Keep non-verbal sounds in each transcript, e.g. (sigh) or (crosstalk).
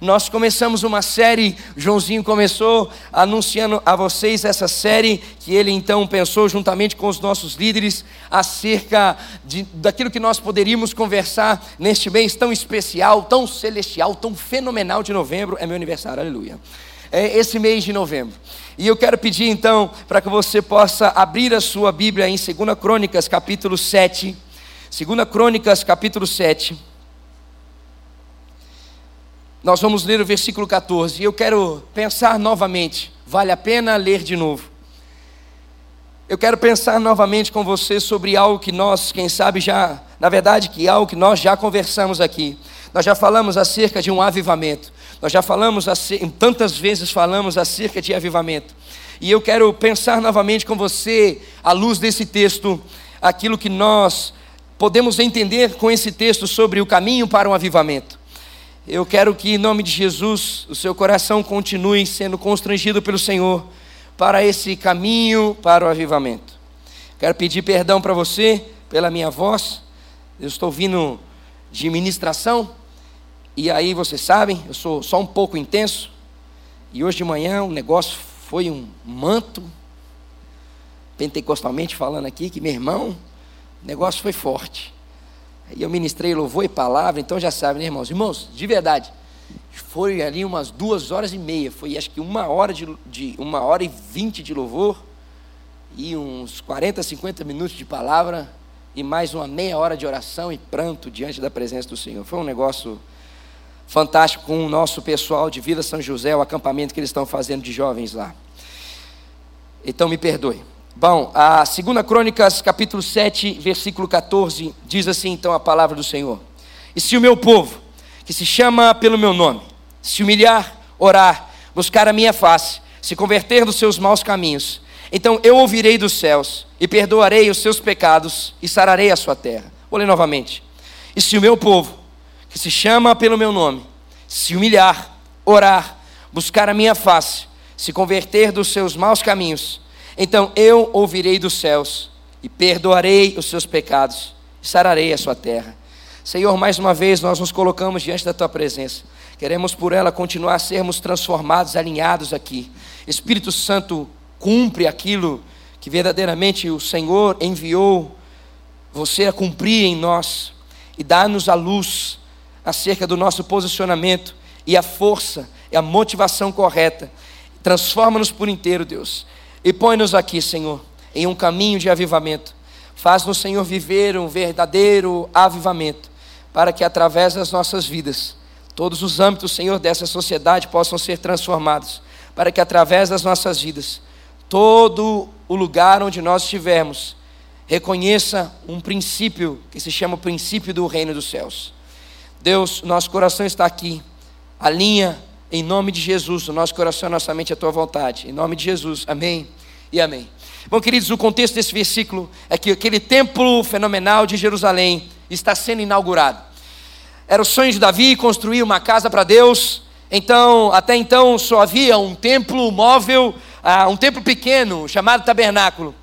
nós começamos uma série, Joãozinho começou anunciando a vocês essa série que ele então pensou juntamente com os nossos líderes acerca de, daquilo que nós poderíamos conversar neste mês tão especial, tão celestial, tão fenomenal de novembro. É meu aniversário, aleluia. É esse mês de novembro. E eu quero pedir então para que você possa abrir a sua Bíblia em 2 Crônicas, capítulo 7. 2 Crônicas, capítulo 7. Nós vamos ler o versículo 14. E eu quero pensar novamente. Vale a pena ler de novo. Eu quero pensar novamente com você sobre algo que nós, quem sabe, já, na verdade, que é algo que nós já conversamos aqui. Nós já falamos acerca de um avivamento. Nós já falamos, tantas vezes falamos acerca de avivamento. E eu quero pensar novamente com você, à luz desse texto, aquilo que nós podemos entender com esse texto sobre o caminho para um avivamento. Eu quero que, em nome de Jesus, o seu coração continue sendo constrangido pelo Senhor para esse caminho para o avivamento. Quero pedir perdão para você pela minha voz. Eu estou vindo de ministração. E aí vocês sabem, eu sou só um pouco intenso. E hoje de manhã o negócio foi um manto, pentecostalmente falando aqui, que meu irmão, o negócio foi forte. E eu ministrei louvor e palavra, então já sabem, né, irmãos? Irmãos, de verdade, foi ali umas duas horas e meia, foi acho que uma hora, de, de, uma hora e vinte de louvor, e uns 40, 50 minutos de palavra, e mais uma meia hora de oração e pranto diante da presença do Senhor. Foi um negócio fantástico com o nosso pessoal de Vila São José, o acampamento que eles estão fazendo de jovens lá. Então me perdoe. Bom, a 2 Crônicas, capítulo 7, versículo 14, diz assim então a palavra do Senhor: E se o meu povo, que se chama pelo meu nome, se humilhar, orar, buscar a minha face, se converter dos seus maus caminhos, então eu ouvirei dos céus e perdoarei os seus pecados e sararei a sua terra. Vou ler novamente. E se o meu povo, que se chama pelo meu nome, se humilhar, orar, buscar a minha face, se converter dos seus maus caminhos, então eu ouvirei dos céus e perdoarei os seus pecados e sararei a sua terra. Senhor, mais uma vez nós nos colocamos diante da tua presença. Queremos por ela continuar a sermos transformados, alinhados aqui. Espírito Santo, cumpre aquilo que verdadeiramente o Senhor enviou você a cumprir em nós e dá-nos a luz acerca do nosso posicionamento e a força e a motivação correta. Transforma-nos por inteiro, Deus. E põe-nos aqui, Senhor, em um caminho de avivamento. Faz-nos, Senhor, viver um verdadeiro avivamento, para que através das nossas vidas, todos os âmbitos, Senhor, dessa sociedade possam ser transformados, para que através das nossas vidas, todo o lugar onde nós estivermos, reconheça um princípio que se chama o princípio do reino dos céus. Deus, nosso coração está aqui, alinha em nome de Jesus, o nosso coração, a nossa mente, a tua vontade. Em nome de Jesus, amém e amém. Bom, queridos, o contexto desse versículo é que aquele templo fenomenal de Jerusalém está sendo inaugurado. Era o sonho de Davi construir uma casa para Deus. Então, até então só havia um templo móvel, uh, um templo pequeno chamado tabernáculo.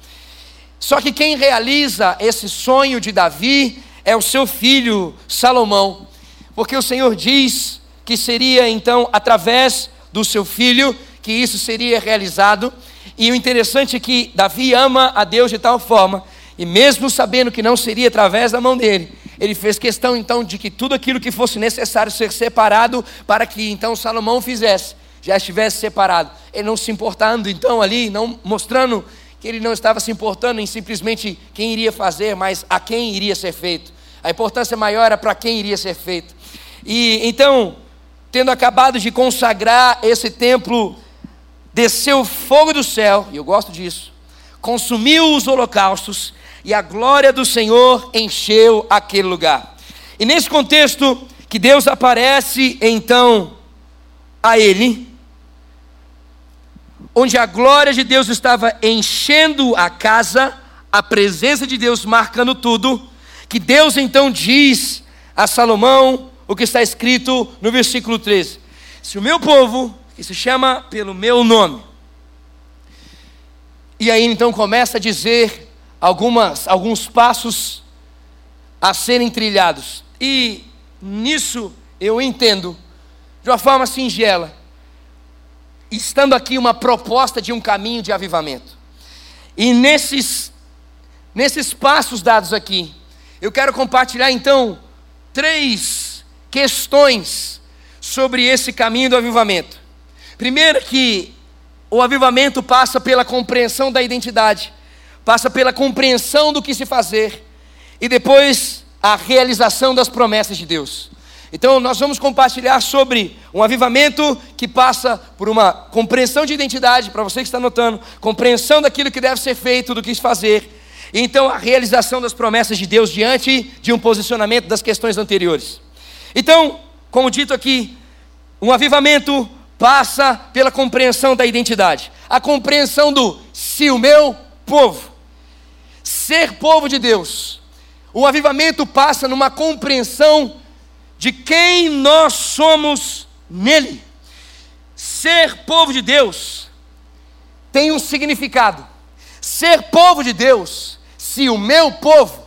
Só que quem realiza esse sonho de Davi é o seu filho Salomão, porque o Senhor diz que seria então através do seu filho que isso seria realizado. E o interessante é que Davi ama a Deus de tal forma, e mesmo sabendo que não seria através da mão dele, ele fez questão então de que tudo aquilo que fosse necessário ser separado para que então Salomão fizesse, já estivesse separado. Ele não se importando então ali, não mostrando que ele não estava se importando em simplesmente quem iria fazer, mas a quem iria ser feito. A importância maior era para quem iria ser feito. E então tendo acabado de consagrar esse templo, desceu fogo do céu, e eu gosto disso, consumiu os holocaustos, e a glória do Senhor encheu aquele lugar. E nesse contexto, que Deus aparece então a ele, onde a glória de Deus estava enchendo a casa, a presença de Deus marcando tudo, que Deus então diz a Salomão: o que está escrito no versículo 13: Se o meu povo, que se chama pelo meu nome, e aí então começa a dizer algumas, alguns passos a serem trilhados, e nisso eu entendo de uma forma singela, estando aqui uma proposta de um caminho de avivamento. E nesses, nesses passos dados aqui, eu quero compartilhar então três questões sobre esse caminho do avivamento. Primeiro, que o avivamento passa pela compreensão da identidade, passa pela compreensão do que se fazer, e depois a realização das promessas de Deus. Então, nós vamos compartilhar sobre um avivamento que passa por uma compreensão de identidade, para você que está notando, compreensão daquilo que deve ser feito, do que se fazer, e então a realização das promessas de Deus diante de um posicionamento das questões anteriores. Então, como dito aqui, um avivamento passa pela compreensão da identidade, a compreensão do se o meu povo, ser povo de Deus. O avivamento passa numa compreensão de quem nós somos nele. Ser povo de Deus tem um significado. Ser povo de Deus, se o meu povo,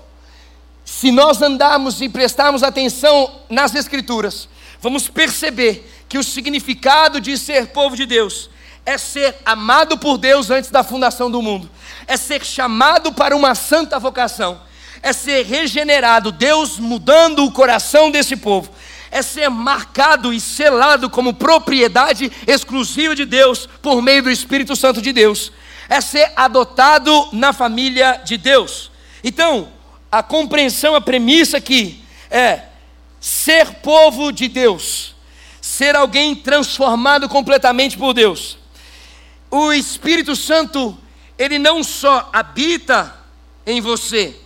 se nós andarmos e prestarmos atenção nas Escrituras, vamos perceber que o significado de ser povo de Deus é ser amado por Deus antes da fundação do mundo, é ser chamado para uma santa vocação, é ser regenerado, Deus mudando o coração desse povo, é ser marcado e selado como propriedade exclusiva de Deus por meio do Espírito Santo de Deus, é ser adotado na família de Deus. Então, a compreensão, a premissa aqui é ser povo de Deus, ser alguém transformado completamente por Deus. O Espírito Santo, ele não só habita em você,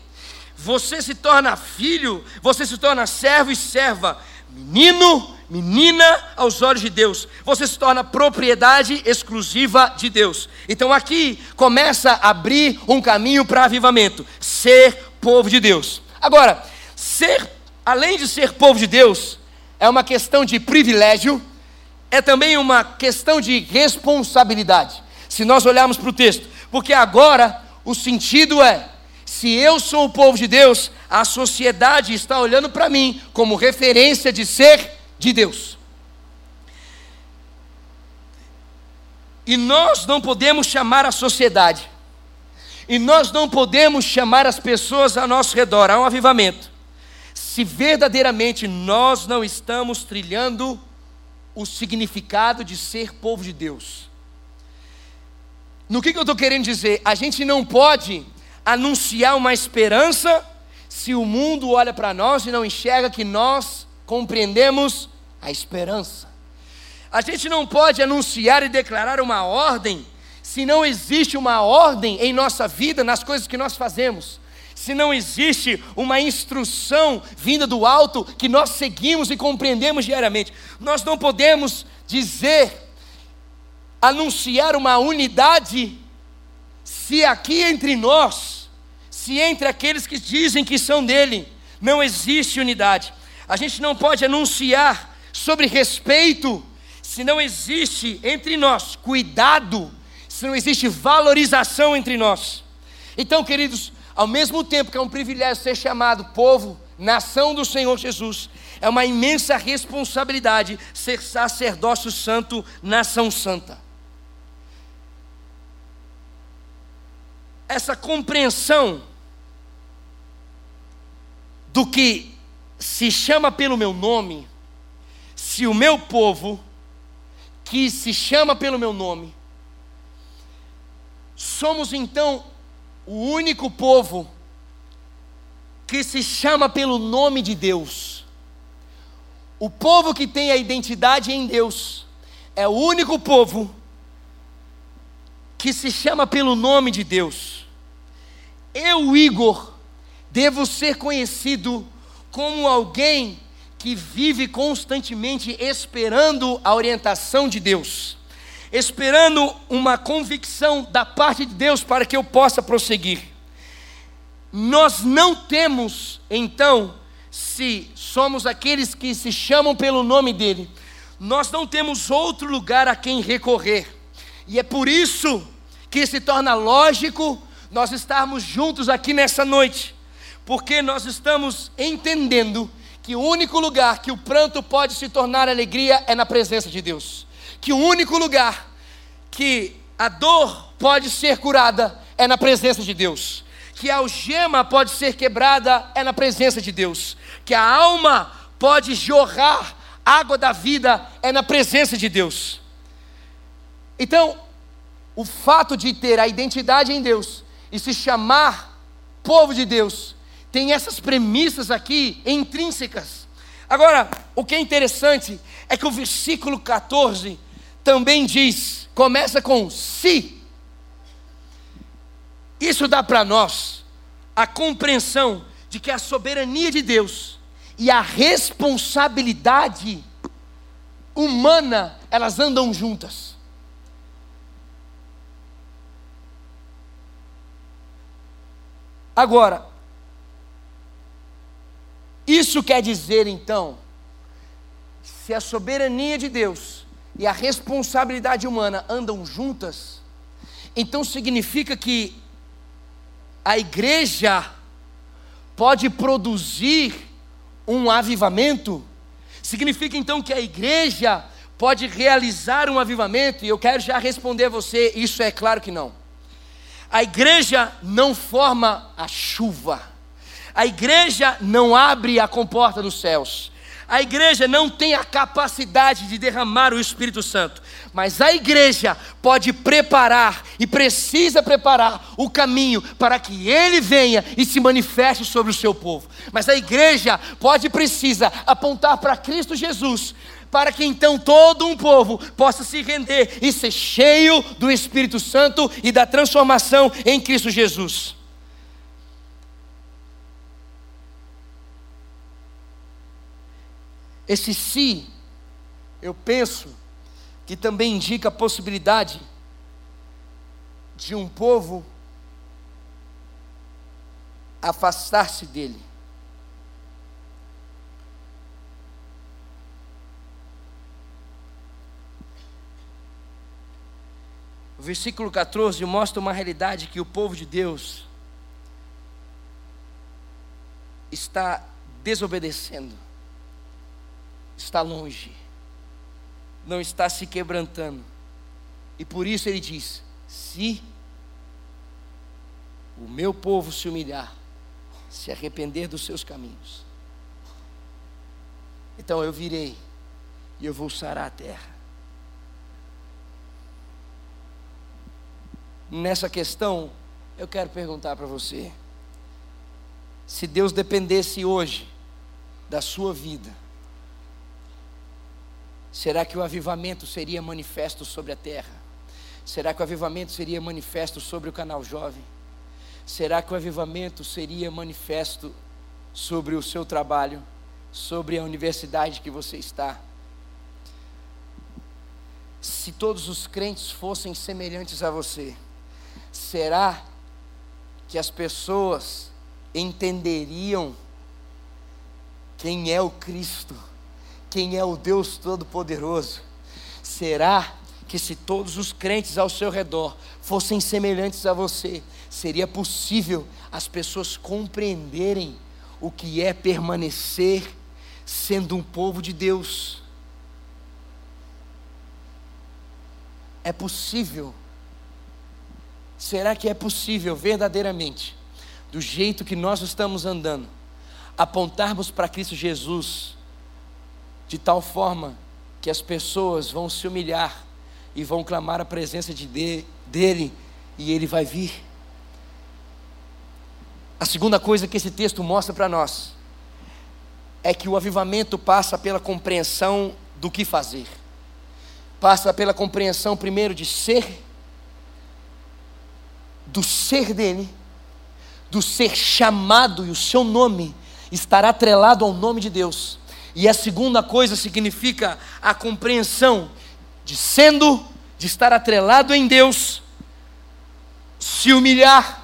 você se torna filho, você se torna servo e serva, menino, menina aos olhos de Deus. Você se torna propriedade exclusiva de Deus. Então aqui começa a abrir um caminho para avivamento, ser povo de Deus. Agora, ser, além de ser povo de Deus, é uma questão de privilégio, é também uma questão de responsabilidade. Se nós olharmos para o texto, porque agora o sentido é se eu sou o povo de Deus, a sociedade está olhando para mim como referência de ser de Deus. E nós não podemos chamar a sociedade, e nós não podemos chamar as pessoas ao nosso redor a um avivamento, se verdadeiramente nós não estamos trilhando o significado de ser povo de Deus. No que, que eu estou querendo dizer? A gente não pode anunciar uma esperança se o mundo olha para nós e não enxerga que nós compreendemos a esperança. A gente não pode anunciar e declarar uma ordem se não existe uma ordem em nossa vida, nas coisas que nós fazemos. Se não existe uma instrução vinda do alto que nós seguimos e compreendemos diariamente, nós não podemos dizer, anunciar uma unidade se aqui entre nós, se entre aqueles que dizem que são dele, não existe unidade, a gente não pode anunciar sobre respeito, se não existe entre nós cuidado, se não existe valorização entre nós. Então, queridos, ao mesmo tempo que é um privilégio ser chamado povo, nação do Senhor Jesus, é uma imensa responsabilidade ser sacerdócio santo, nação santa. essa compreensão do que se chama pelo meu nome, se o meu povo, que se chama pelo meu nome, somos então o único povo que se chama pelo nome de Deus. O povo que tem a identidade em Deus é o único povo que se chama pelo nome de Deus. Eu, Igor, devo ser conhecido como alguém que vive constantemente esperando a orientação de Deus, esperando uma convicção da parte de Deus para que eu possa prosseguir. Nós não temos, então, se somos aqueles que se chamam pelo nome dele, nós não temos outro lugar a quem recorrer. E é por isso que se torna lógico nós estarmos juntos aqui nessa noite, porque nós estamos entendendo que o único lugar que o pranto pode se tornar alegria é na presença de Deus. Que o único lugar que a dor pode ser curada é na presença de Deus. Que a algema pode ser quebrada é na presença de Deus. Que a alma pode jorrar água da vida é na presença de Deus. Então, o fato de ter a identidade em Deus e se chamar povo de Deus tem essas premissas aqui intrínsecas. Agora, o que é interessante é que o versículo 14 também diz, começa com se. Isso dá para nós a compreensão de que a soberania de Deus e a responsabilidade humana, elas andam juntas. Agora, isso quer dizer então, se a soberania de Deus e a responsabilidade humana andam juntas, então significa que a igreja pode produzir um avivamento? Significa então que a igreja pode realizar um avivamento? E eu quero já responder a você: isso é claro que não. A igreja não forma a chuva, a igreja não abre a comporta dos céus, a igreja não tem a capacidade de derramar o Espírito Santo, mas a igreja pode preparar e precisa preparar o caminho para que ele venha e se manifeste sobre o seu povo. Mas a igreja pode e precisa apontar para Cristo Jesus, para que então todo um povo possa se render e ser cheio do Espírito Santo e da transformação em Cristo Jesus. Esse se, eu penso, que também indica a possibilidade de um povo afastar-se dele. O versículo 14 mostra uma realidade que o povo de Deus está desobedecendo está longe, não está se quebrantando. E por isso ele diz: se o meu povo se humilhar, se arrepender dos seus caminhos, então eu virei e eu vou sarar a terra. Nessa questão, eu quero perguntar para você: se Deus dependesse hoje da sua vida, Será que o avivamento seria manifesto sobre a terra? Será que o avivamento seria manifesto sobre o canal jovem? Será que o avivamento seria manifesto sobre o seu trabalho, sobre a universidade que você está? Se todos os crentes fossem semelhantes a você, será que as pessoas entenderiam quem é o Cristo? Quem é o Deus Todo-Poderoso. Será que se todos os crentes ao seu redor fossem semelhantes a você, seria possível as pessoas compreenderem o que é permanecer sendo um povo de Deus? É possível? Será que é possível verdadeiramente, do jeito que nós estamos andando, apontarmos para Cristo Jesus? De tal forma que as pessoas vão se humilhar e vão clamar a presença de, de dele e ele vai vir. A segunda coisa que esse texto mostra para nós é que o avivamento passa pela compreensão do que fazer. Passa pela compreensão primeiro de ser, do ser dele, do ser chamado e o seu nome estará atrelado ao nome de Deus e a segunda coisa significa a compreensão de sendo, de estar atrelado em Deus, se humilhar.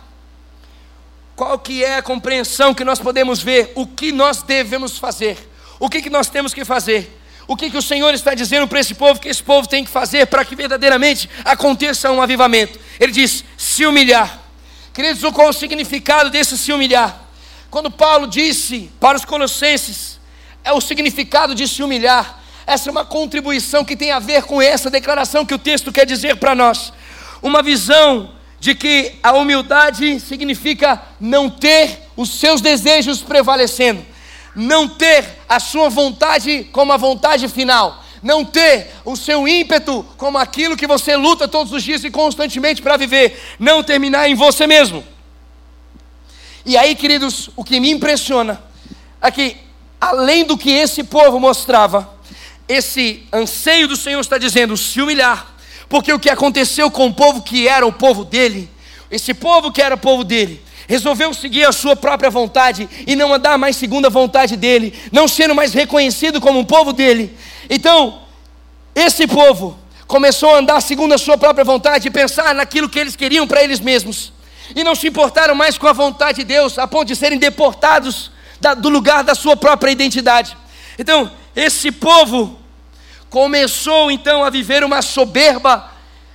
Qual que é a compreensão que nós podemos ver? O que nós devemos fazer? O que, que nós temos que fazer? O que, que o Senhor está dizendo para esse povo que esse povo tem que fazer para que verdadeiramente aconteça um avivamento? Ele diz: se humilhar. Queridos, qual o significado desse se humilhar? Quando Paulo disse para os Colossenses, é o significado de se humilhar. Essa é uma contribuição que tem a ver com essa declaração que o texto quer dizer para nós. Uma visão de que a humildade significa não ter os seus desejos prevalecendo, não ter a sua vontade como a vontade final, não ter o seu ímpeto como aquilo que você luta todos os dias e constantemente para viver, não terminar em você mesmo. E aí, queridos, o que me impressiona é que, além do que esse povo mostrava, esse anseio do Senhor está dizendo: se humilhar, porque o que aconteceu com o povo que era o povo dele, esse povo que era o povo dele, resolveu seguir a sua própria vontade e não andar mais segundo a vontade dele, não sendo mais reconhecido como um povo dele. Então, esse povo começou a andar segundo a sua própria vontade e pensar naquilo que eles queriam para eles mesmos. E não se importaram mais com a vontade de Deus, a ponto de serem deportados da, do lugar da sua própria identidade. Então, esse povo começou então a viver uma soberba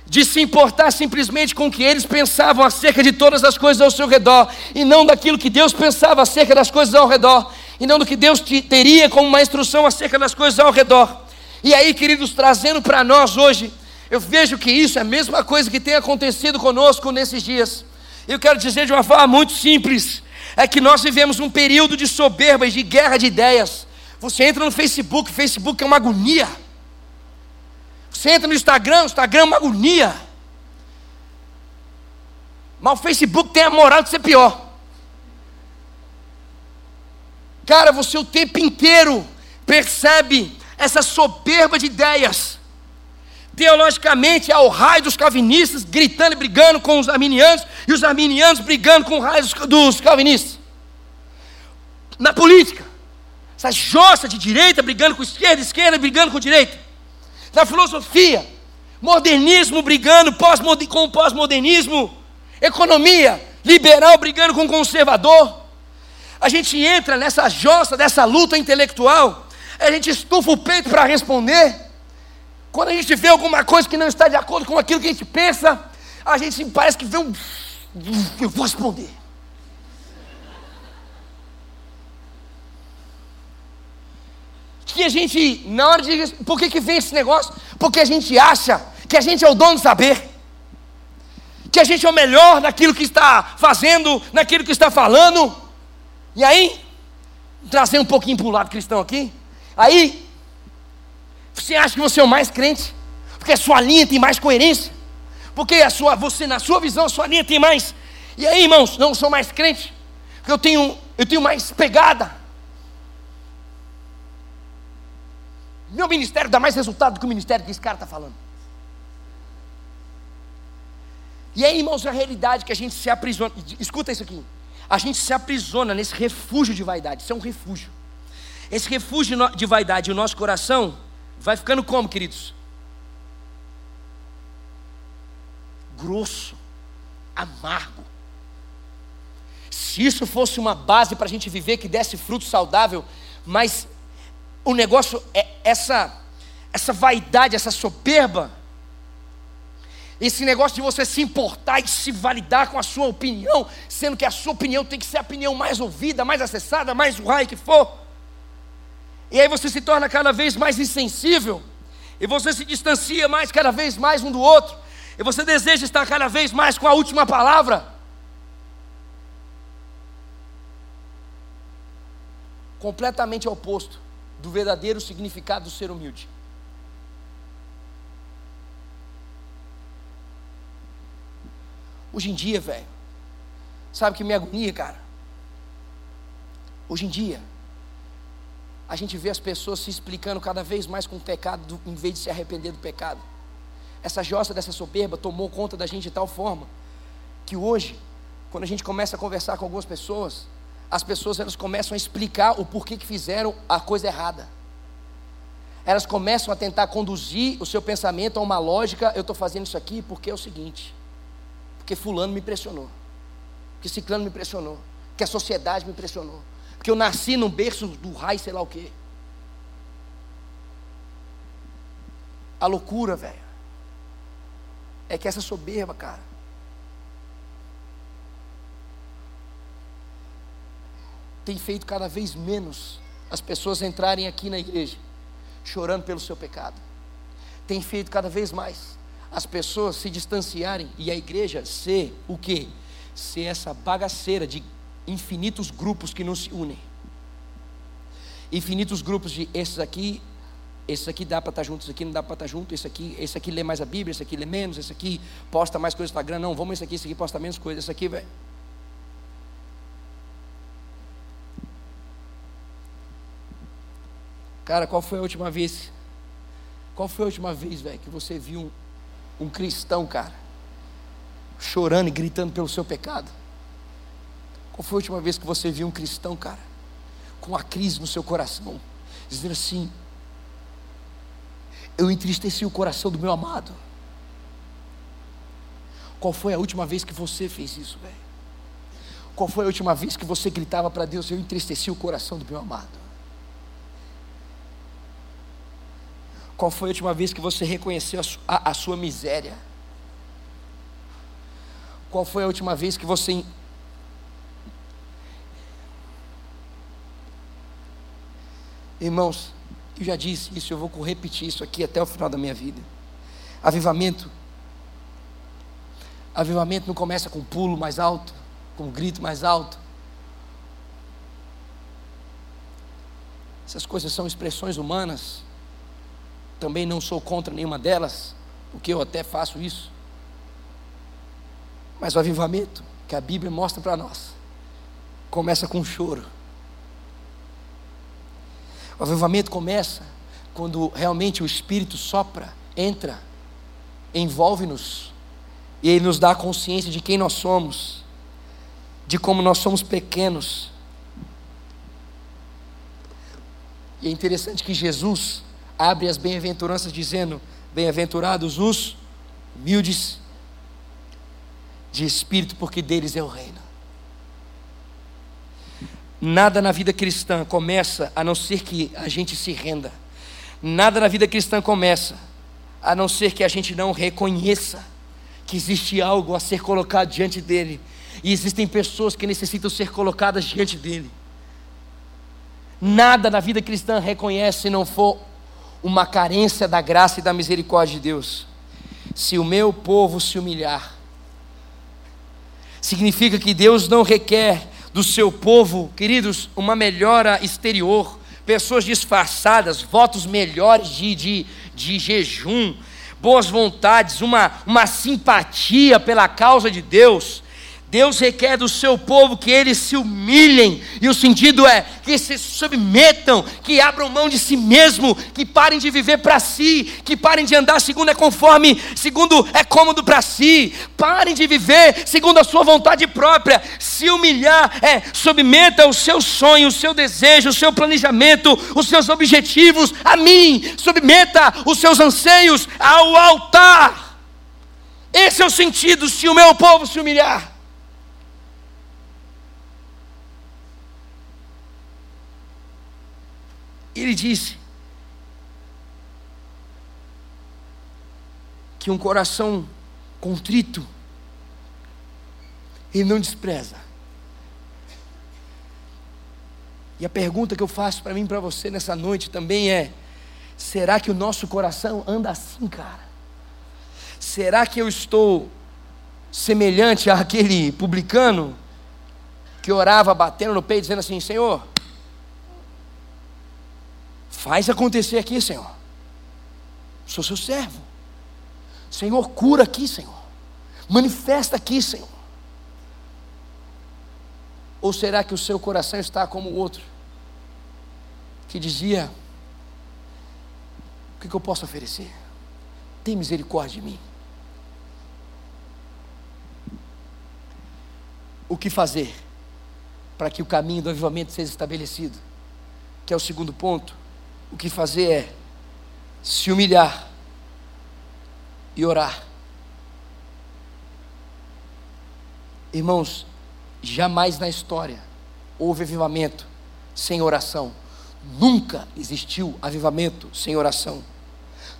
de se importar simplesmente com o que eles pensavam acerca de todas as coisas ao seu redor, e não daquilo que Deus pensava acerca das coisas ao redor, e não do que Deus teria como uma instrução acerca das coisas ao redor. E aí, queridos, trazendo para nós hoje, eu vejo que isso é a mesma coisa que tem acontecido conosco nesses dias. Eu quero dizer de uma forma muito simples: é que nós vivemos um período de soberba e de guerra de ideias. Você entra no Facebook, o Facebook é uma agonia. Você entra no Instagram, o Instagram é uma agonia. Mas o Facebook tem a moral de ser pior. Cara, você o tempo inteiro percebe essa soberba de ideias. Teologicamente, é o raio dos calvinistas gritando e brigando com os arminianos, e os arminianos brigando com o raio dos calvinistas. Na política, essa jossa de direita brigando com esquerda, esquerda brigando com direita da filosofia, modernismo brigando com o pós-modernismo, economia liberal brigando com conservador. A gente entra nessa jossa, dessa luta intelectual, a gente estufa o peito para responder. Quando a gente vê alguma coisa que não está de acordo com aquilo que a gente pensa, a gente parece que vê um. Eu vou responder. que a gente, na hora de. Por que, que vem esse negócio? Porque a gente acha que a gente é o dono do saber, que a gente é o melhor naquilo que está fazendo, naquilo que está falando. E aí, trazer um pouquinho para o lado cristão aqui, aí, você acha que você é o mais crente, porque a sua linha tem mais coerência, porque a sua, você, na sua visão, a sua linha tem mais. E aí, irmãos, não sou mais crente, porque eu tenho, eu tenho mais pegada. Meu ministério dá mais resultado do que o ministério que esse cara está falando. E aí, irmãos, a realidade é que a gente se aprisiona. Escuta isso aqui. A gente se aprisiona nesse refúgio de vaidade. Isso é um refúgio. Esse refúgio de vaidade, o nosso coração, vai ficando como, queridos? Grosso, amargo. Se isso fosse uma base para a gente viver que desse fruto saudável, mas o negócio é essa essa vaidade, essa soberba, esse negócio de você se importar e se validar com a sua opinião, sendo que a sua opinião tem que ser a opinião mais ouvida, mais acessada, mais raio que for. E aí você se torna cada vez mais insensível, e você se distancia mais cada vez mais um do outro, e você deseja estar cada vez mais com a última palavra. Completamente oposto do verdadeiro significado do ser humilde. Hoje em dia, velho, sabe que me agonia, cara? Hoje em dia, a gente vê as pessoas se explicando cada vez mais com o pecado, em vez de se arrepender do pecado. Essa jossa dessa soberba tomou conta da gente de tal forma que hoje, quando a gente começa a conversar com algumas pessoas, as pessoas elas começam a explicar o porquê que fizeram a coisa errada. Elas começam a tentar conduzir o seu pensamento a uma lógica, eu estou fazendo isso aqui porque é o seguinte, porque fulano me pressionou, porque ciclano me pressionou, porque a sociedade me pressionou, porque eu nasci num berço do raio, sei lá o quê. A loucura, velho, é que essa soberba, cara, tem feito cada vez menos as pessoas entrarem aqui na igreja chorando pelo seu pecado. Tem feito cada vez mais as pessoas se distanciarem e a igreja ser o quê? Ser essa bagaceira de infinitos grupos que não se unem. Infinitos grupos de esses aqui, esses aqui dá para estar junto, esse aqui não dá para estar junto, esse aqui, esse aqui lê mais a Bíblia, esse aqui lê menos, esse aqui posta mais coisas no Instagram, não, vamos esse aqui, esse aqui posta menos coisas, esse aqui, velho. Cara, qual foi a última vez? Qual foi a última vez, velho, que você viu um, um cristão, cara, chorando e gritando pelo seu pecado? Qual foi a última vez que você viu um cristão, cara, com a crise no seu coração, dizendo assim: Eu entristeci o coração do meu amado? Qual foi a última vez que você fez isso, velho? Qual foi a última vez que você gritava para Deus: Eu entristeci o coração do meu amado? Qual foi a última vez que você reconheceu a, a, a sua miséria? Qual foi a última vez que você Irmãos, eu já disse isso, eu vou repetir isso aqui até o final da minha vida. Avivamento. Avivamento não começa com um pulo mais alto, com um grito mais alto. Essas coisas são expressões humanas. Também não sou contra nenhuma delas, porque eu até faço isso. Mas o avivamento que a Bíblia mostra para nós começa com um choro o avivamento começa quando realmente o Espírito sopra, entra, envolve-nos, e ele nos dá a consciência de quem nós somos, de como nós somos pequenos. E é interessante que Jesus abre as bem-aventuranças dizendo: Bem-aventurados os humildes de espírito, porque deles é o reino. Nada na vida cristã começa a não ser que a gente se renda. Nada na vida cristã começa a não ser que a gente não reconheça que existe algo a ser colocado diante dele. E existem pessoas que necessitam ser colocadas diante dele. Nada na vida cristã reconhece se não for uma carência da graça e da misericórdia de Deus. Se o meu povo se humilhar, significa que Deus não requer do seu povo, queridos, uma melhora exterior, pessoas disfarçadas, votos melhores de, de, de jejum, boas vontades, uma, uma simpatia pela causa de Deus, Deus requer do seu povo que eles se humilhem, e o sentido é que se submetam, que abram mão de si mesmo, que parem de viver para si, que parem de andar segundo é conforme, segundo é cômodo para si, parem de viver segundo a sua vontade própria, se humilhar é submeta o seu sonho, o seu desejo, o seu planejamento, os seus objetivos a mim, submeta os seus anseios ao altar. Esse é o sentido se o meu povo se humilhar. Ele disse que um coração contrito, ele não despreza. E a pergunta que eu faço para mim e para você nessa noite também é: será que o nosso coração anda assim, cara? Será que eu estou semelhante àquele publicano que orava batendo no peito, dizendo assim: Senhor, Faz acontecer aqui, Senhor. Sou seu servo. Senhor, cura aqui, Senhor. Manifesta aqui, Senhor. Ou será que o seu coração está como o outro, que dizia: O que, eu posso oferecer? Tem misericórdia de mim. O que fazer para que o caminho do avivamento seja estabelecido? Que é o segundo ponto o que fazer é se humilhar e orar. Irmãos, jamais na história houve avivamento sem oração. Nunca existiu avivamento sem oração.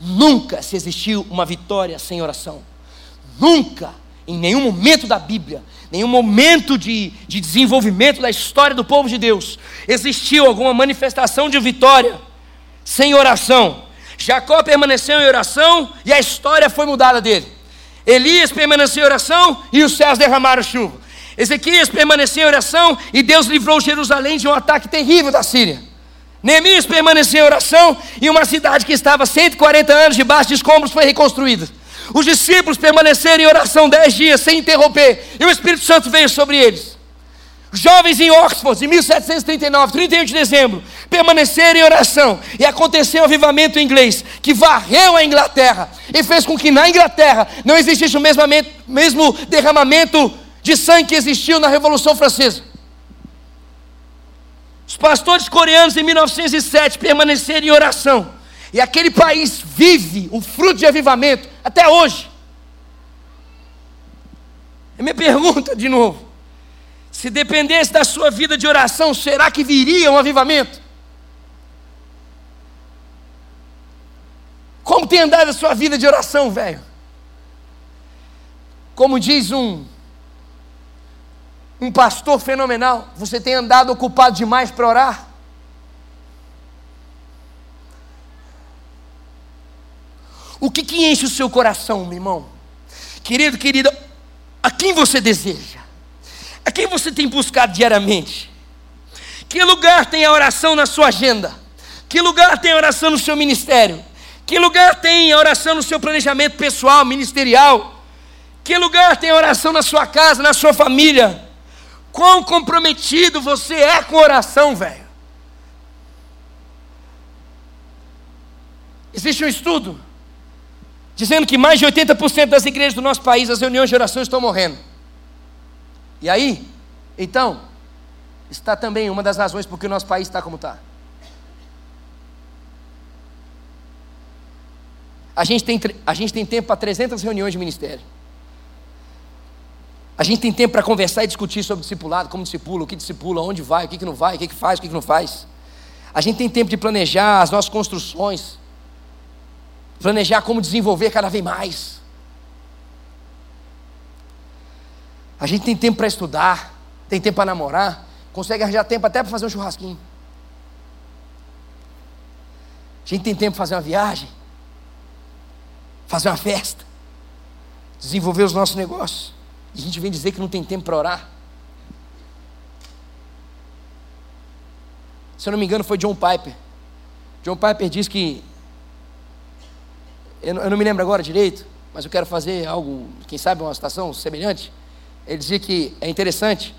Nunca se existiu uma vitória sem oração. Nunca Em nenhum momento da Bíblia, nenhum momento de, de desenvolvimento da história do povo de Deus, existiu alguma manifestação de vitória sem oração. Jacó permaneceu em oração e a história foi mudada dele. Elias permaneceu em oração e os céus derramaram chuva. Ezequias permaneceu em oração e Deus livrou Jerusalém de um ataque terrível da Síria. Neemias permaneceu em oração e uma cidade que estava 140 anos debaixo de escombros foi reconstruída. Os discípulos permaneceram em oração dez dias sem interromper e o Espírito Santo veio sobre eles. Jovens em Oxford, em 1739, 31 de dezembro, permaneceram em oração e aconteceu um avivamento inglês que varreu a Inglaterra e fez com que na Inglaterra não existisse o mesmo, mesmo derramamento de sangue que existiu na Revolução Francesa. Os pastores coreanos em 1907 permaneceram em oração. E aquele país vive o fruto de avivamento até hoje. E me pergunta de novo: se dependesse da sua vida de oração, será que viria um avivamento? Como tem andado a sua vida de oração, velho? Como diz um um pastor fenomenal, você tem andado ocupado demais para orar? O que, que enche o seu coração, meu irmão? Querido, querida, a quem você deseja? A quem você tem buscado diariamente? Que lugar tem a oração na sua agenda? Que lugar tem a oração no seu ministério? Que lugar tem a oração no seu planejamento pessoal, ministerial? Que lugar tem a oração na sua casa, na sua família? quão comprometido você é com oração, velho. Existe um estudo dizendo que mais de 80% das igrejas do nosso país, as reuniões de oração estão morrendo. E aí, então, está também uma das razões por que o nosso país está como está. A gente tem, a gente tem tempo para 300 reuniões de ministério. A gente tem tempo para conversar e discutir sobre discipulado, como discipula, o que discipula, onde vai, o que, que não vai, o que, que faz, o que, que não faz. A gente tem tempo de planejar as nossas construções, planejar como desenvolver cada vez mais. A gente tem tempo para estudar, tem tempo para namorar, consegue arranjar tempo até para fazer um churrasquinho. A gente tem tempo para fazer uma viagem, fazer uma festa, desenvolver os nossos negócios. E a gente vem dizer que não tem tempo para orar. Se eu não me engano, foi John Piper. John Piper diz que. Eu não, me lembro agora direito, mas eu quero fazer algo, quem sabe, uma situação semelhante. Ele dizia que é interessante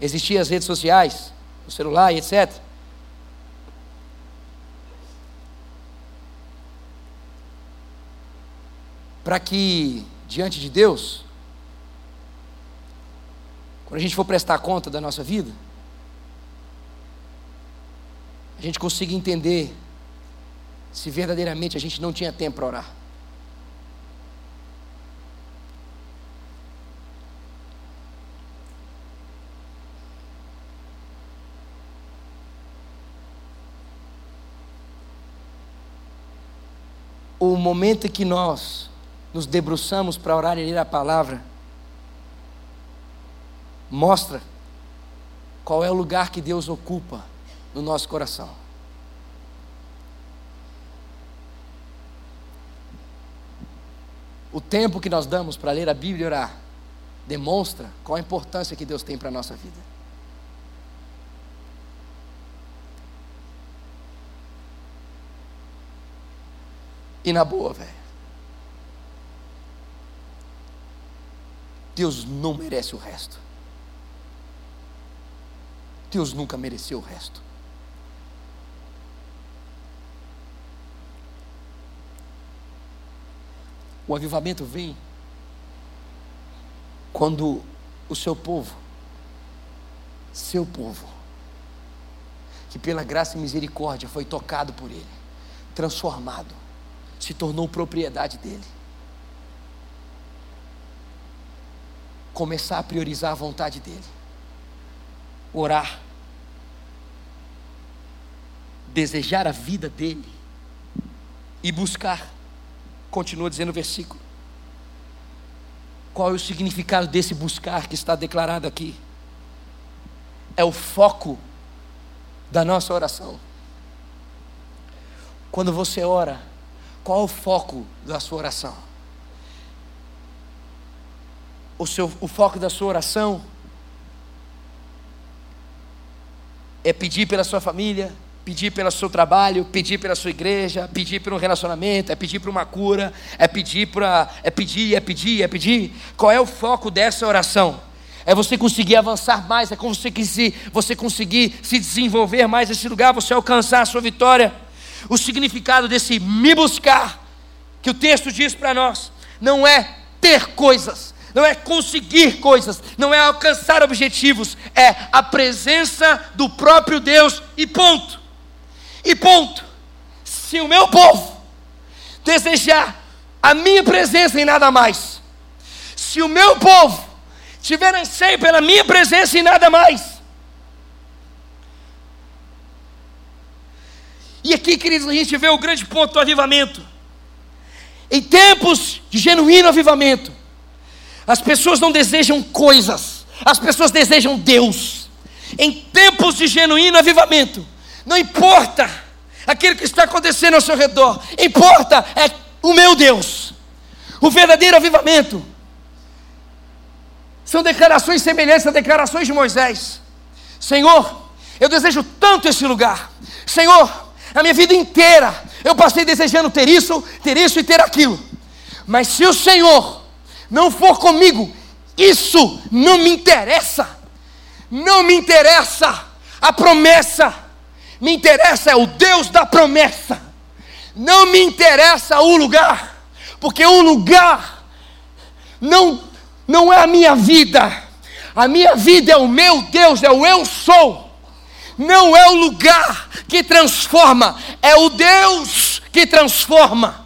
existir as redes sociais, o celular e etc. Para que, diante de Deus, quando a gente for prestar conta da nossa vida, a gente consiga entender se verdadeiramente a gente não tinha tempo para orar. O momento em que nós nos debruçamos para orar e ler a palavra, mostra qual é o lugar que Deus ocupa no nosso coração. O tempo que nós damos para ler a Bíblia e orar demonstra qual a importância que Deus tem para a nossa vida. E na boa, velho. Deus não merece o resto. Deus nunca mereceu o resto. O avivamento vem quando o seu povo, seu povo, que pela graça e misericórdia foi tocado por Ele, transformado, se tornou propriedade dele. Começar a priorizar a vontade dele, orar, desejar a vida dele e buscar. Continua dizendo o versículo. Qual é o significado desse buscar que está declarado aqui? É o foco da nossa oração. Quando você ora, qual é o foco da sua oração? O, seu, o foco da sua oração é pedir pela sua família, pedir pelo seu trabalho, pedir pela sua igreja, pedir por um relacionamento, é pedir por uma cura, é pedir para, é pedir, é pedir, é pedir. Qual é o foco dessa oração? É você conseguir avançar mais, é como você, você conseguir se desenvolver mais nesse lugar, você alcançar a sua vitória. O significado desse me buscar, que o texto diz para nós, não é ter coisas, não é conseguir coisas, não é alcançar objetivos, é a presença do próprio Deus e ponto. E ponto. Se o meu povo desejar a minha presença e nada mais, se o meu povo tiver anseio pela minha presença e nada mais, E aqui, queridos, a gente vê o grande ponto do avivamento. Em tempos de genuíno avivamento, as pessoas não desejam coisas, as pessoas desejam Deus. Em tempos de genuíno avivamento, não importa aquilo que está acontecendo ao seu redor, importa é o meu Deus. O verdadeiro avivamento são declarações semelhantes às declarações de Moisés. Senhor, eu desejo tanto esse lugar. Senhor, a minha vida inteira eu passei desejando ter isso, ter isso e ter aquilo. Mas se o Senhor não for comigo, isso não me interessa. Não me interessa a promessa. Me interessa é o Deus da promessa. Não me interessa o lugar, porque o lugar não não é a minha vida. A minha vida é o meu Deus, é o eu sou não é o lugar que transforma, é o Deus que transforma.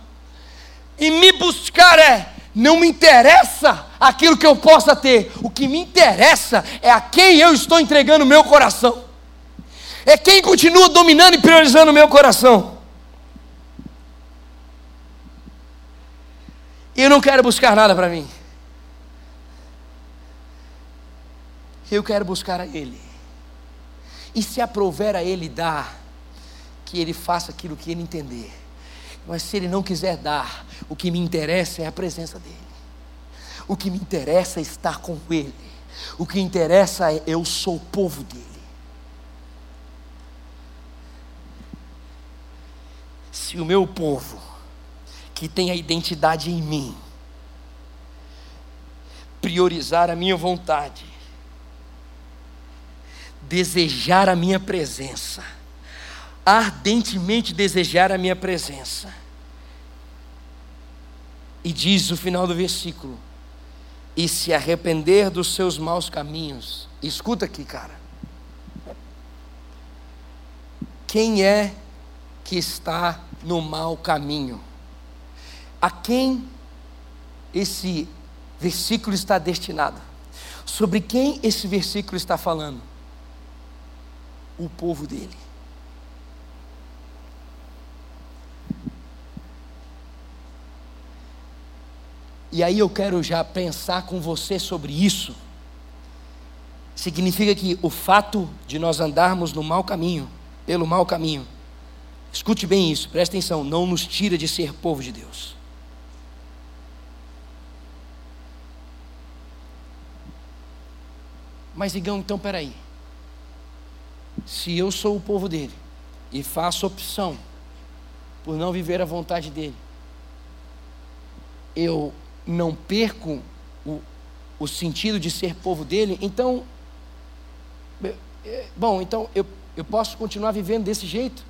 E me buscar é, não me interessa aquilo que eu possa ter, o que me interessa é a quem eu estou entregando o meu coração, é quem continua dominando e priorizando o meu coração. Eu não quero buscar nada para mim, eu quero buscar a Ele. E se aprover a Ele dar, que Ele faça aquilo que Ele entender. Mas se Ele não quiser dar, o que me interessa é a presença dEle. O que me interessa é estar com Ele. O que interessa é eu sou o povo dEle. Se o meu povo, que tem a identidade em mim, priorizar a minha vontade, desejar a minha presença, ardentemente desejar a minha presença. E diz o final do versículo: e se arrepender dos seus maus caminhos. Escuta aqui, cara. Quem é que está no mau caminho? A quem esse versículo está destinado? Sobre quem esse versículo está falando? o povo dele. E aí eu quero já pensar com você sobre isso. Significa que o fato de nós andarmos no mau caminho, pelo mau caminho, escute bem isso, preste atenção, não nos tira de ser povo de Deus. Mas Igão, então peraí se eu sou o povo dele e faço opção por não viver a vontade dele, eu não perco o, o sentido de ser povo dele, então, é, bom, então eu, eu posso continuar vivendo desse jeito?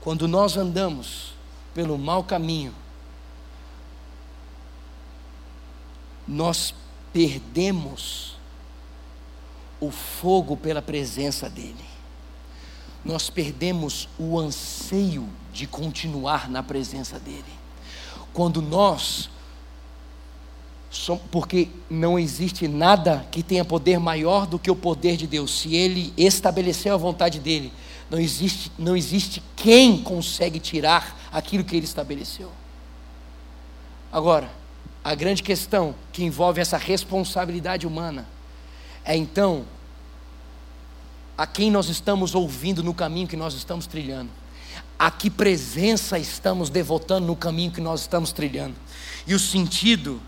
Quando nós andamos pelo mau caminho, nós perdemos o fogo pela presença dEle, nós perdemos o anseio de continuar na presença dEle. Quando nós, porque não existe nada que tenha poder maior do que o poder de Deus, se Ele estabeleceu a vontade dEle, Não existe, não existe quem consegue tirar aquilo que ele estabeleceu. Agora, a grande questão que envolve essa responsabilidade humana é então a quem nós estamos ouvindo no caminho que nós estamos trilhando, a que presença estamos devotando no caminho que nós estamos trilhando. E o sentido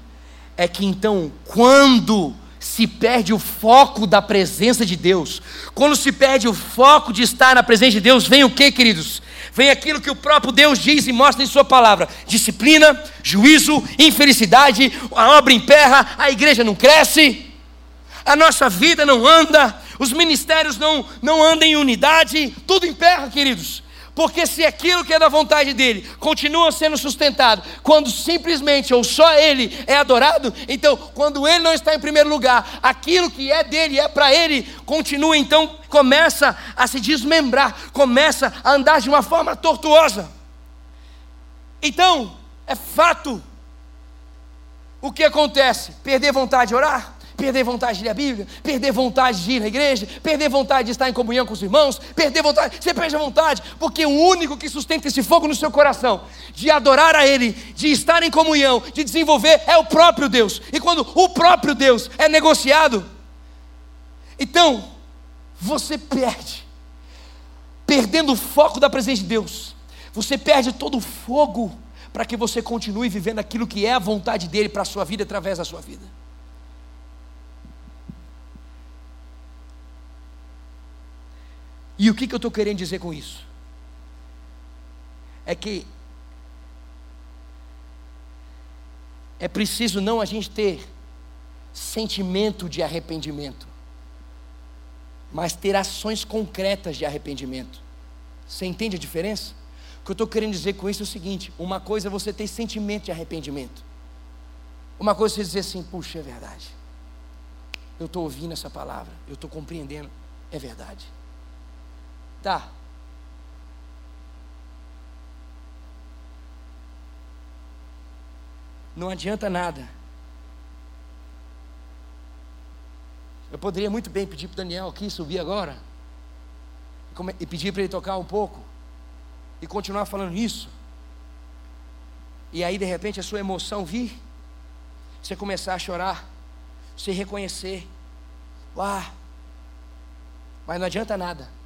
é que então, quando se perde o foco da presença de Deus, quando se perde o foco de estar na presença de Deus, vem o que, queridos? Vem aquilo que o próprio Deus diz e mostra em Sua palavra: disciplina, juízo, infelicidade, a obra emperra, a igreja não cresce, a nossa vida não anda, os ministérios não, não andam em unidade, tudo emperra, queridos. Porque se aquilo que é da vontade dele continua sendo sustentado, quando simplesmente ou só ele é adorado, então quando ele não está em primeiro lugar, aquilo que é dele é para ele, continua então, começa a se desmembrar, começa a andar de uma forma tortuosa. Então, é fato. O que acontece? Perder vontade de orar? Perder vontade de ler a Bíblia, perder vontade de ir na igreja, perder vontade de estar em comunhão com os irmãos, perder vontade, você perde a vontade, porque o único que sustenta esse fogo no seu coração, de adorar a Ele, de estar em comunhão, de desenvolver, é o próprio Deus. E quando o próprio Deus é negociado, então você perde, perdendo o foco da presença de Deus, você perde todo o fogo para que você continue vivendo aquilo que é a vontade dele para a sua vida através da sua vida. E o que, que eu estou querendo dizer com isso? É que é preciso não a gente ter sentimento de arrependimento, mas ter ações concretas de arrependimento. Você entende a diferença? O que eu estou querendo dizer com isso é o seguinte: uma coisa é você ter sentimento de arrependimento, uma coisa é você dizer assim, puxa, é verdade. Eu estou ouvindo essa palavra, eu estou compreendendo, é verdade. Tá. Não adianta nada. Eu poderia muito bem pedir para o Daniel aqui subir agora e pedir para ele tocar um pouco e continuar falando isso. E aí de repente a sua emoção vir, você começar a chorar, você reconhecer, uau, mas não adianta nada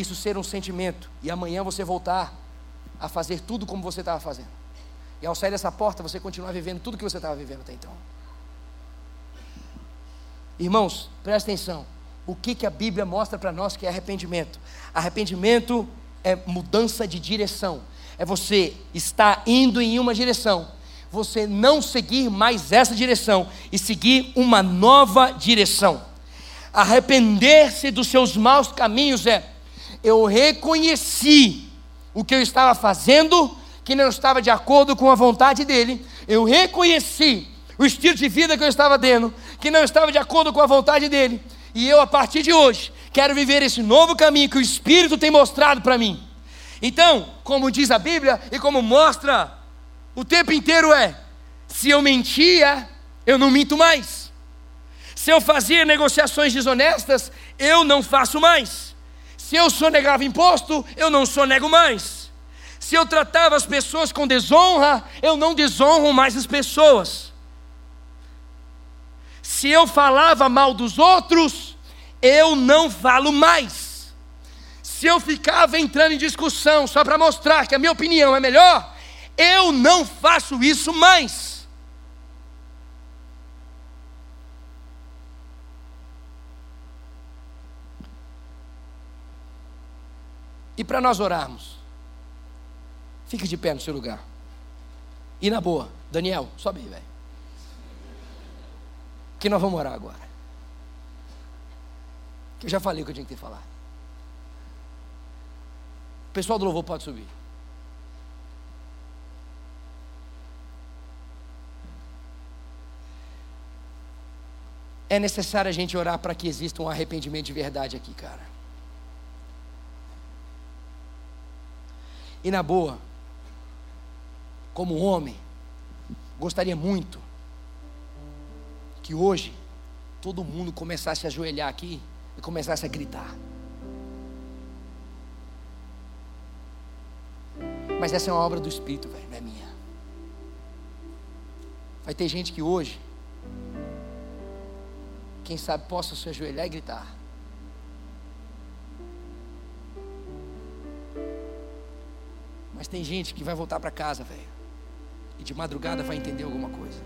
isso ser um sentimento e amanhã você voltar a fazer tudo como você estava fazendo. E ao sair dessa porta, você continuar vivendo tudo que você estava vivendo até então. Irmãos, presta atenção. O que, que a Bíblia mostra para nós que é arrependimento? Arrependimento é mudança de direção. É você estar indo em uma direção, você não seguir mais essa direção e seguir uma nova direção. Arrepender-se dos seus maus caminhos é eu reconheci o que eu estava fazendo, que não estava de acordo com a vontade dele, eu reconheci o estilo de vida que eu estava tendo, que não estava de acordo com a vontade dele, e eu, a partir de hoje, quero viver esse novo caminho que o Espírito tem mostrado para mim. Então, como diz a Bíblia e como mostra o tempo inteiro, é: se eu mentia, eu não minto mais. Se eu fazia negociações desonestas, eu não faço mais. Se eu sonegava imposto, eu não sonego mais. Se eu tratava as pessoas com desonra, eu não desonro mais as pessoas. Se eu falava mal dos outros, eu não falo mais. Se eu ficava entrando em discussão só para mostrar que a minha opinião é melhor, eu não faço isso mais. E para nós orarmos, fique de pé no seu lugar. E na boa, Daniel, sobe aí, velho. Que nós vamos orar agora. Que eu já falei o que eu tinha que ter falado. O pessoal do louvor pode subir. É necessário a gente orar para que exista um arrependimento de verdade aqui, cara. e na boa, como homem, gostaria muito que hoje todo mundo começasse a ajoelhar aqui e começasse a gritar. Mas essa é uma obra do Espírito, velho, não é minha. Vai ter gente que hoje, quem sabe, possa se ajoelhar e gritar. Mas tem gente que vai voltar para casa, velho, e de madrugada vai entender alguma coisa.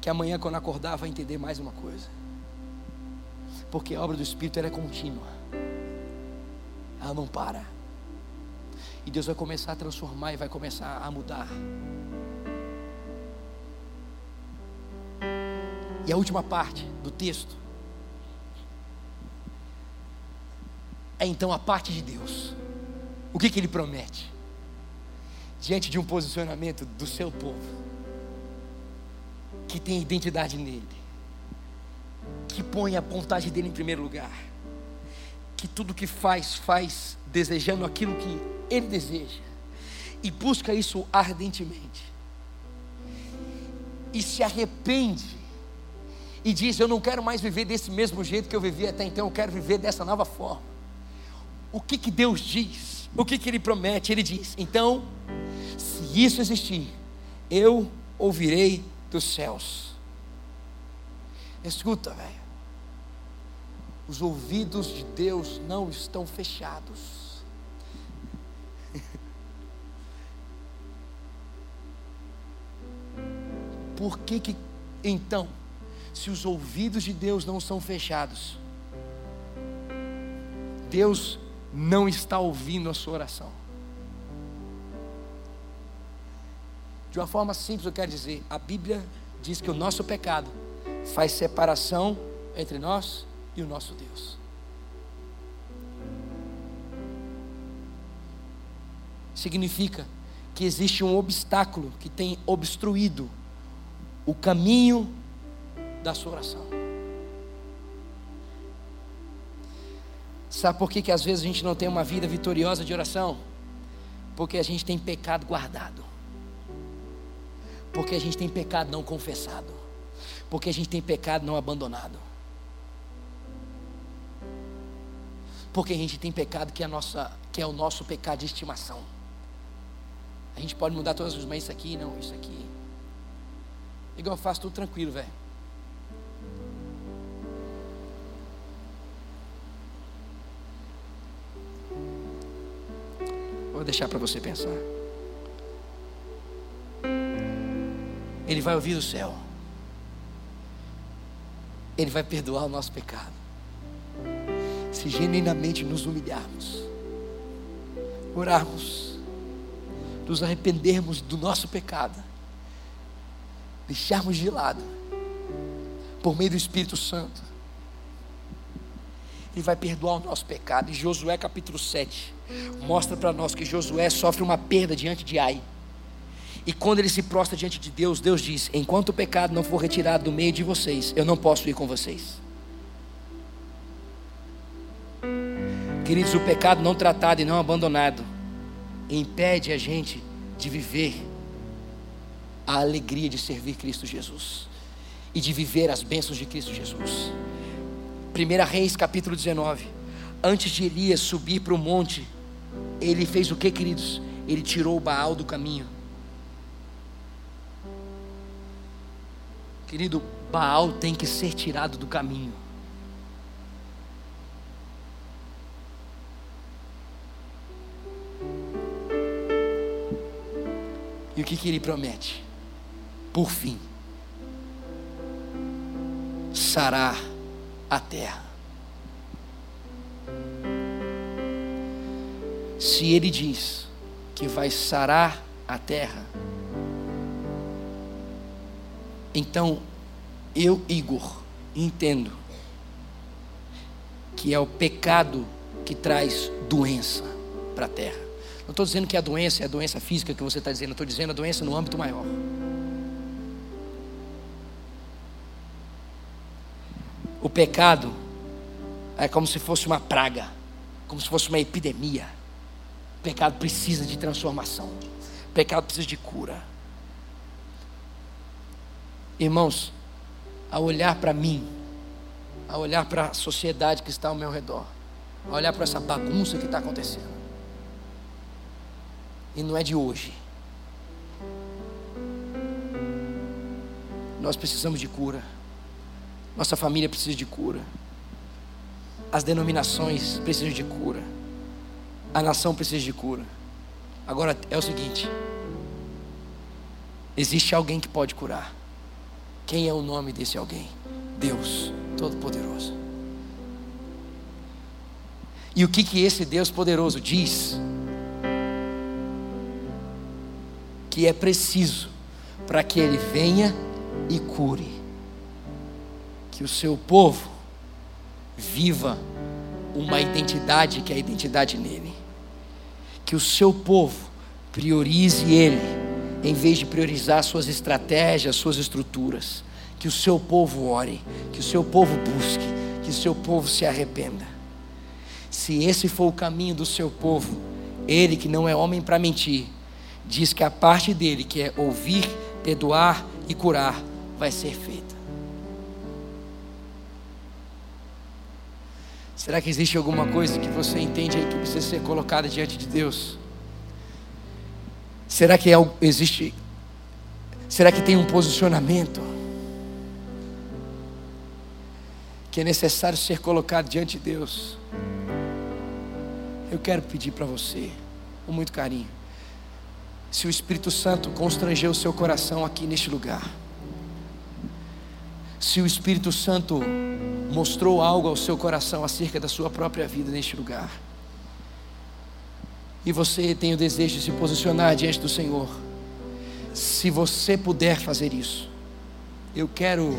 Que amanhã, quando acordar, vai entender mais uma coisa. Porque a obra do Espírito é contínua, ela não para. E Deus vai começar a transformar e vai começar a mudar. E a última parte do texto é então a parte de Deus. O que, que ele promete? Diante de um posicionamento do seu povo, que tem identidade nele, que põe a vontade dele em primeiro lugar, que tudo que faz, faz desejando aquilo que ele deseja, e busca isso ardentemente, e se arrepende, e diz: Eu não quero mais viver desse mesmo jeito que eu vivia até então, eu quero viver dessa nova forma o que, que Deus diz, o que, que Ele promete. Ele diz: então, se isso existir, eu ouvirei dos céus. Escuta, velho. Os ouvidos de Deus não estão fechados. (laughs) Por que que então, se os ouvidos de Deus não são fechados, Deus não está ouvindo a sua oração. De uma forma simples, eu quero dizer: a Bíblia diz que o nosso pecado faz separação entre nós e o nosso Deus. Significa que existe um obstáculo que tem obstruído o caminho da sua oração. Sabe por que, que às vezes a gente não tem uma vida vitoriosa de oração? Porque a gente tem pecado guardado. Porque a gente tem pecado não confessado. Porque a gente tem pecado não abandonado. Porque a gente tem pecado que é, nossa, que é o nosso pecado de estimação. A gente pode mudar todas as mas isso aqui, não, isso aqui. Igual eu faço tudo tranquilo, velho. Vou deixar para você pensar. Ele vai ouvir o céu. Ele vai perdoar o nosso pecado. Se genuinamente nos humilharmos, orarmos, nos arrependermos do nosso pecado, deixarmos de lado, por meio do Espírito Santo, Ele vai perdoar o nosso pecado. Em Josué capítulo 7, mostra para nós que Josué sofre uma perda diante de Ai. E quando ele se prostra diante de Deus, Deus diz: Enquanto o pecado não for retirado do meio de vocês, eu não posso ir com vocês. Queridos, o pecado não tratado e não abandonado impede a gente de viver a alegria de servir Cristo Jesus e de viver as bênçãos de Cristo Jesus. 1 Reis capítulo 19. Antes de Elias subir para o monte ele fez o que, queridos? Ele tirou o Baal do caminho. Querido, Baal tem que ser tirado do caminho. E o que, que ele promete? Por fim, sarar a terra. Se ele diz que vai sarar a terra, então eu, Igor, entendo que é o pecado que traz doença para a terra. Não estou dizendo que a doença é a doença física que você está dizendo, estou dizendo a doença no âmbito maior. O pecado é como se fosse uma praga, como se fosse uma epidemia. O pecado precisa de transformação. O pecado precisa de cura. Irmãos, ao olhar para mim, ao olhar para a sociedade que está ao meu redor, a olhar para essa bagunça que está acontecendo. E não é de hoje. Nós precisamos de cura. Nossa família precisa de cura. As denominações precisam de cura. A nação precisa de cura. Agora é o seguinte: existe alguém que pode curar. Quem é o nome desse alguém? Deus Todo-Poderoso. E o que que esse Deus poderoso diz? Que é preciso para que ele venha e cure. Que o seu povo viva uma identidade que é a identidade nele. Que o seu povo priorize ele, em vez de priorizar suas estratégias, suas estruturas. Que o seu povo ore, que o seu povo busque, que o seu povo se arrependa. Se esse for o caminho do seu povo, ele que não é homem para mentir, diz que a parte dele, que é ouvir, perdoar e curar, vai ser feita. Será que existe alguma coisa que você entende aí que precisa ser colocada diante de Deus? Será que é, existe? Será que tem um posicionamento que é necessário ser colocado diante de Deus? Eu quero pedir para você, com muito carinho, se o Espírito Santo constranger o seu coração aqui neste lugar, se o Espírito Santo mostrou algo ao seu coração acerca da sua própria vida neste lugar, e você tem o desejo de se posicionar diante do Senhor, se você puder fazer isso, eu quero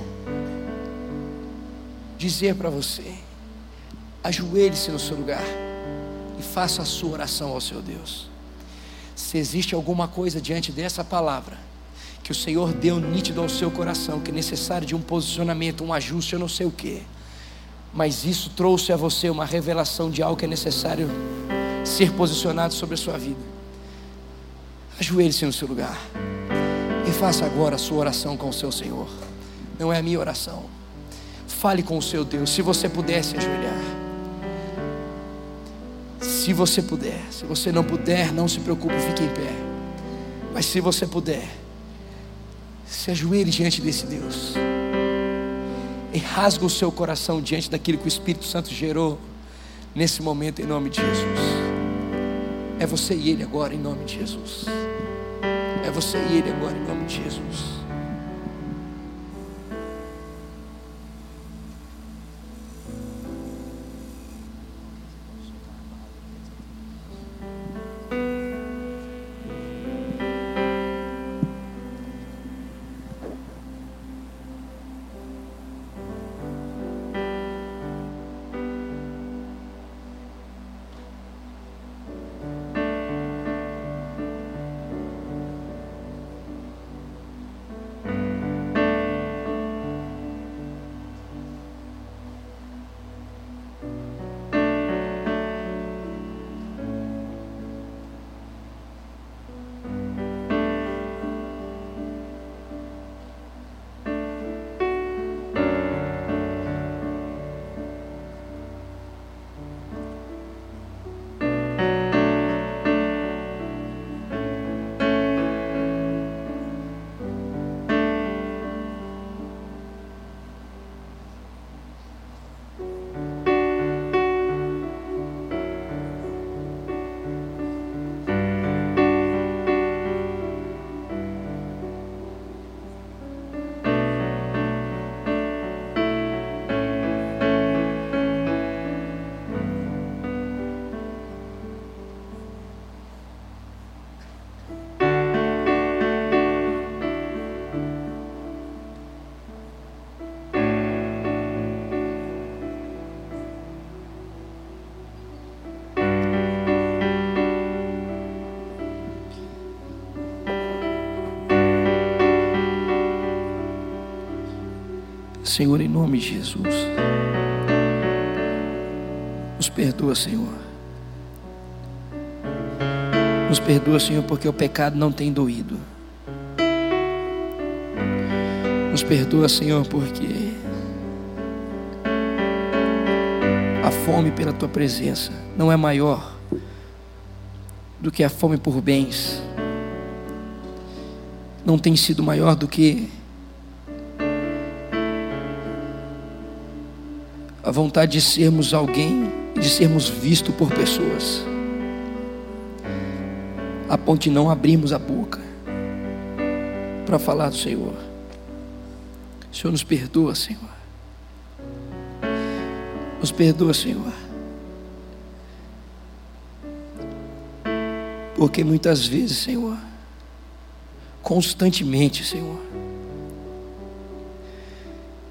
dizer para você: ajoelhe-se no seu lugar e faça a sua oração ao seu Deus. Se existe alguma coisa diante dessa palavra, que o Senhor deu nítido ao seu coração, que é necessário de um posicionamento, um ajuste, eu não sei o que, mas isso trouxe a você uma revelação de algo que é necessário ser posicionado sobre a sua vida. Ajoelhe-se no seu lugar e faça agora a sua oração com o seu Senhor. Não é a minha oração. Fale com o seu Deus, se você pudesse ajoelhar. Se você puder, se você não puder, não se preocupe, fique em pé. Mas se você puder, se ajoelhe diante desse Deus. E rasga o seu coração diante daquilo que o Espírito Santo gerou nesse momento, em nome de Jesus. É você e Ele agora, em nome de Jesus. É você e Ele agora, em nome de Jesus. Senhor, em nome de Jesus. Nos perdoa, Senhor. Nos perdoa, Senhor, porque o pecado não tem doído. Nos perdoa, Senhor, porque a fome pela tua presença não é maior do que a fome por bens, não tem sido maior do que a vontade de sermos alguém, de sermos vistos por pessoas, a ponto de não abrirmos a boca para falar do Senhor. O Senhor nos perdoa, Senhor. Nos perdoa, Senhor. Porque muitas vezes, Senhor, constantemente, Senhor,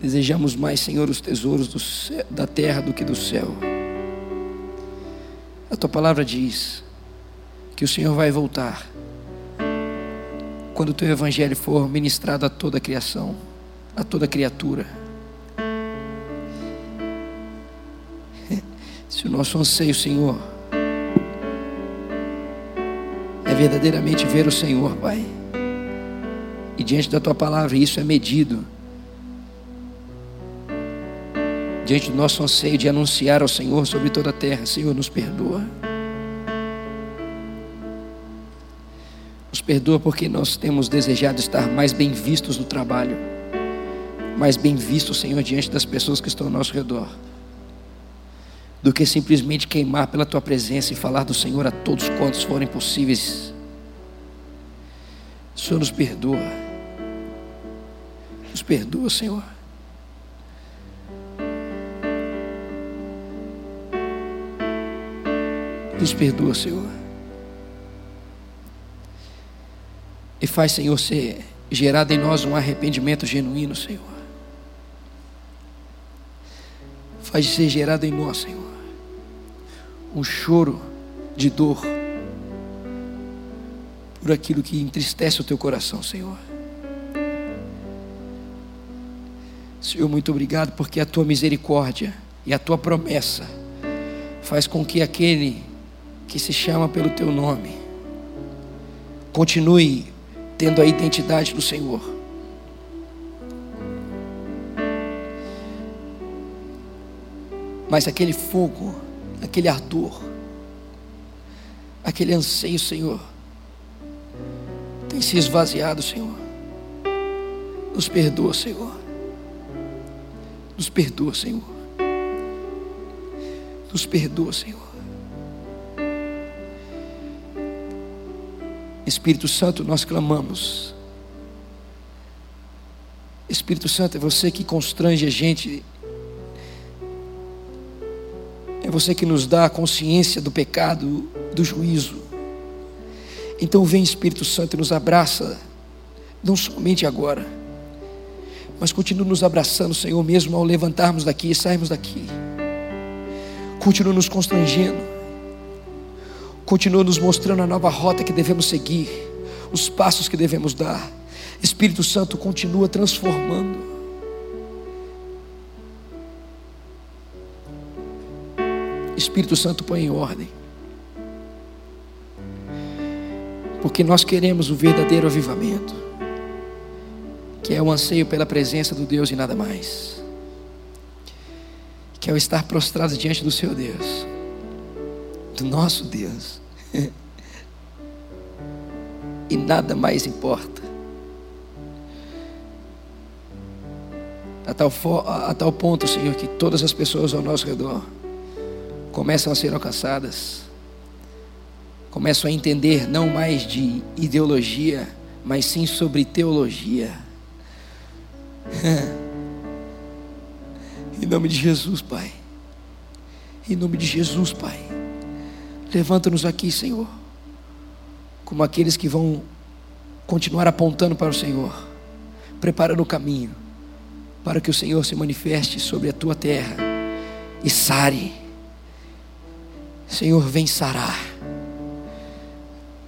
Desejamos mais, Senhor, os tesouros céu, da terra do que do céu. A tua palavra diz que o Senhor vai voltar quando o teu evangelho for ministrado a toda a criação, a toda criatura. (laughs) Se o nosso anseio, Senhor, é verdadeiramente ver o Senhor, Pai, e diante da tua palavra isso é medido diante do nosso anseio de anunciar ao Senhor sobre toda a terra. Senhor, nos perdoa. Nos perdoa porque nós temos desejado estar mais bem vistos no trabalho, mais bem vistos, Senhor, diante das pessoas que estão ao nosso redor, do que simplesmente queimar pela tua presença e falar do Senhor a todos quantos forem possíveis. Senhor, nos perdoa. Nos perdoa, Senhor. Nos perdoa, Senhor. E faz, Senhor, ser gerado em nós um arrependimento genuíno, Senhor. Faz ser gerado em nós, Senhor, um choro de dor por aquilo que entristece o teu coração, Senhor. Senhor, muito obrigado porque a tua misericórdia e a tua promessa faz com que aquele que se chama pelo teu nome, continue tendo a identidade do Senhor. Mas aquele fogo, aquele ardor, aquele anseio, Senhor, tem se esvaziado, Senhor. Nos perdoa, Senhor. Nos perdoa, Senhor. Nos perdoa, Senhor. Espírito Santo, nós clamamos. Espírito Santo, é você que constrange a gente. É você que nos dá a consciência do pecado, do juízo. Então vem Espírito Santo e nos abraça, não somente agora, mas continua nos abraçando, Senhor, mesmo ao levantarmos daqui e sairmos daqui. Continua nos constrangendo continua nos mostrando a nova rota que devemos seguir, os passos que devemos dar. Espírito Santo continua transformando. Espírito Santo põe em ordem. Porque nós queremos o verdadeiro avivamento, que é o anseio pela presença do Deus e nada mais, que é o estar prostrado diante do seu Deus do nosso Deus. (laughs) e nada mais importa. A tal, a tal ponto, Senhor, que todas as pessoas ao nosso redor começam a ser alcançadas, começam a entender não mais de ideologia, mas sim sobre teologia. (laughs) em nome de Jesus, Pai. Em nome de Jesus, Pai. Levanta-nos aqui, Senhor, como aqueles que vão continuar apontando para o Senhor, preparando o caminho para que o Senhor se manifeste sobre a tua terra e sare. Senhor, vem sarar.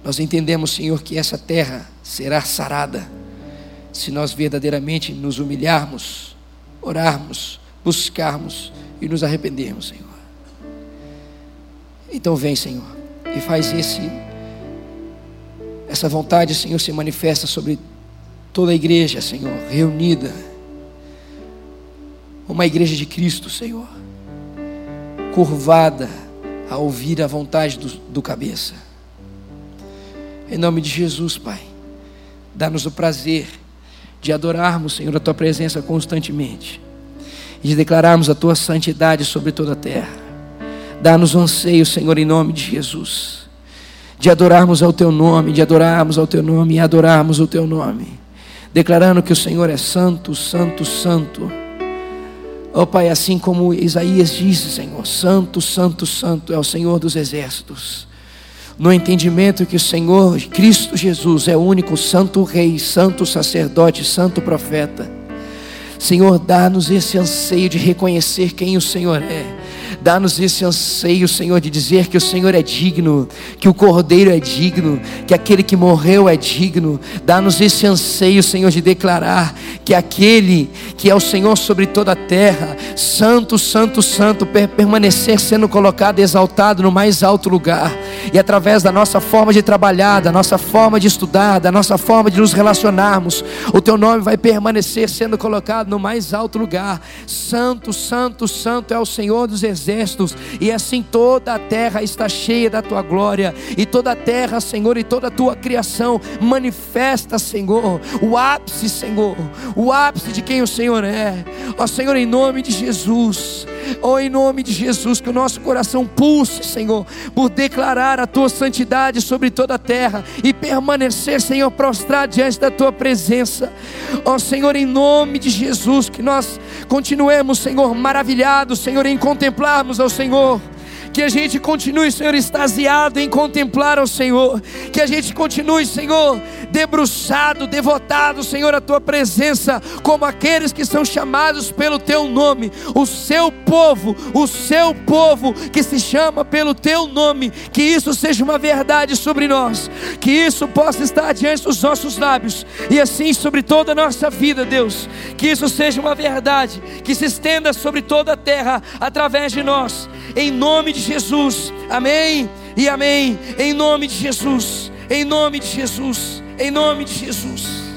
Nós entendemos, Senhor, que essa terra será sarada se nós verdadeiramente nos humilharmos, orarmos, buscarmos e nos arrependermos, Senhor. Então vem, Senhor, e faz esse essa vontade, Senhor, se manifesta sobre toda a igreja, Senhor, reunida. Uma igreja de Cristo, Senhor. curvada a ouvir a vontade do, do cabeça. Em nome de Jesus, Pai, dá-nos o prazer de adorarmos, Senhor, a Tua presença constantemente e de declararmos a Tua santidade sobre toda a terra. Dá-nos um anseio, Senhor, em nome de Jesus, de adorarmos ao Teu nome, de adorarmos ao Teu nome e adorarmos o Teu nome, declarando que o Senhor é santo, santo, santo. Ó oh, Pai, assim como Isaías disse, Senhor, santo, santo, santo é o Senhor dos exércitos. No entendimento que o Senhor, Cristo Jesus, é o único santo rei, santo sacerdote, santo profeta. Senhor, dá-nos esse anseio de reconhecer quem o Senhor é Dá-nos esse anseio, Senhor, de dizer que o Senhor é digno, que o Cordeiro é digno, que aquele que morreu é digno. Dá-nos esse anseio, Senhor, de declarar que aquele que é o Senhor sobre toda a terra, santo, santo, santo, permanecer sendo colocado exaltado no mais alto lugar. E através da nossa forma de trabalhar, da nossa forma de estudar, da nossa forma de nos relacionarmos, o teu nome vai permanecer sendo colocado no mais alto lugar. Santo, santo, santo é o Senhor dos exércitos e assim toda a terra está cheia da tua glória, e toda a terra, Senhor, e toda a tua criação manifesta, Senhor, o ápice, Senhor, o ápice de quem o Senhor é. Ó Senhor, em nome de Jesus, ó em nome de Jesus, que o nosso coração pulse, Senhor, por declarar a tua santidade sobre toda a terra e permanecer, Senhor, prostrado diante da tua presença. Ó Senhor, em nome de Jesus, que nós continuemos, Senhor, maravilhados, Senhor, em contemplar adorarmos ao Senhor. Que a gente continue, Senhor, extasiado em contemplar ao Senhor. Que a gente continue, Senhor, debruçado, devotado, Senhor, à tua presença, como aqueles que são chamados pelo teu nome, o seu povo, o seu povo que se chama pelo teu nome. Que isso seja uma verdade sobre nós. Que isso possa estar diante dos nossos lábios e assim sobre toda a nossa vida, Deus. Que isso seja uma verdade que se estenda sobre toda a terra através de nós em nome de Jesus, amém e amém, em nome de Jesus, em nome de Jesus, em nome de Jesus.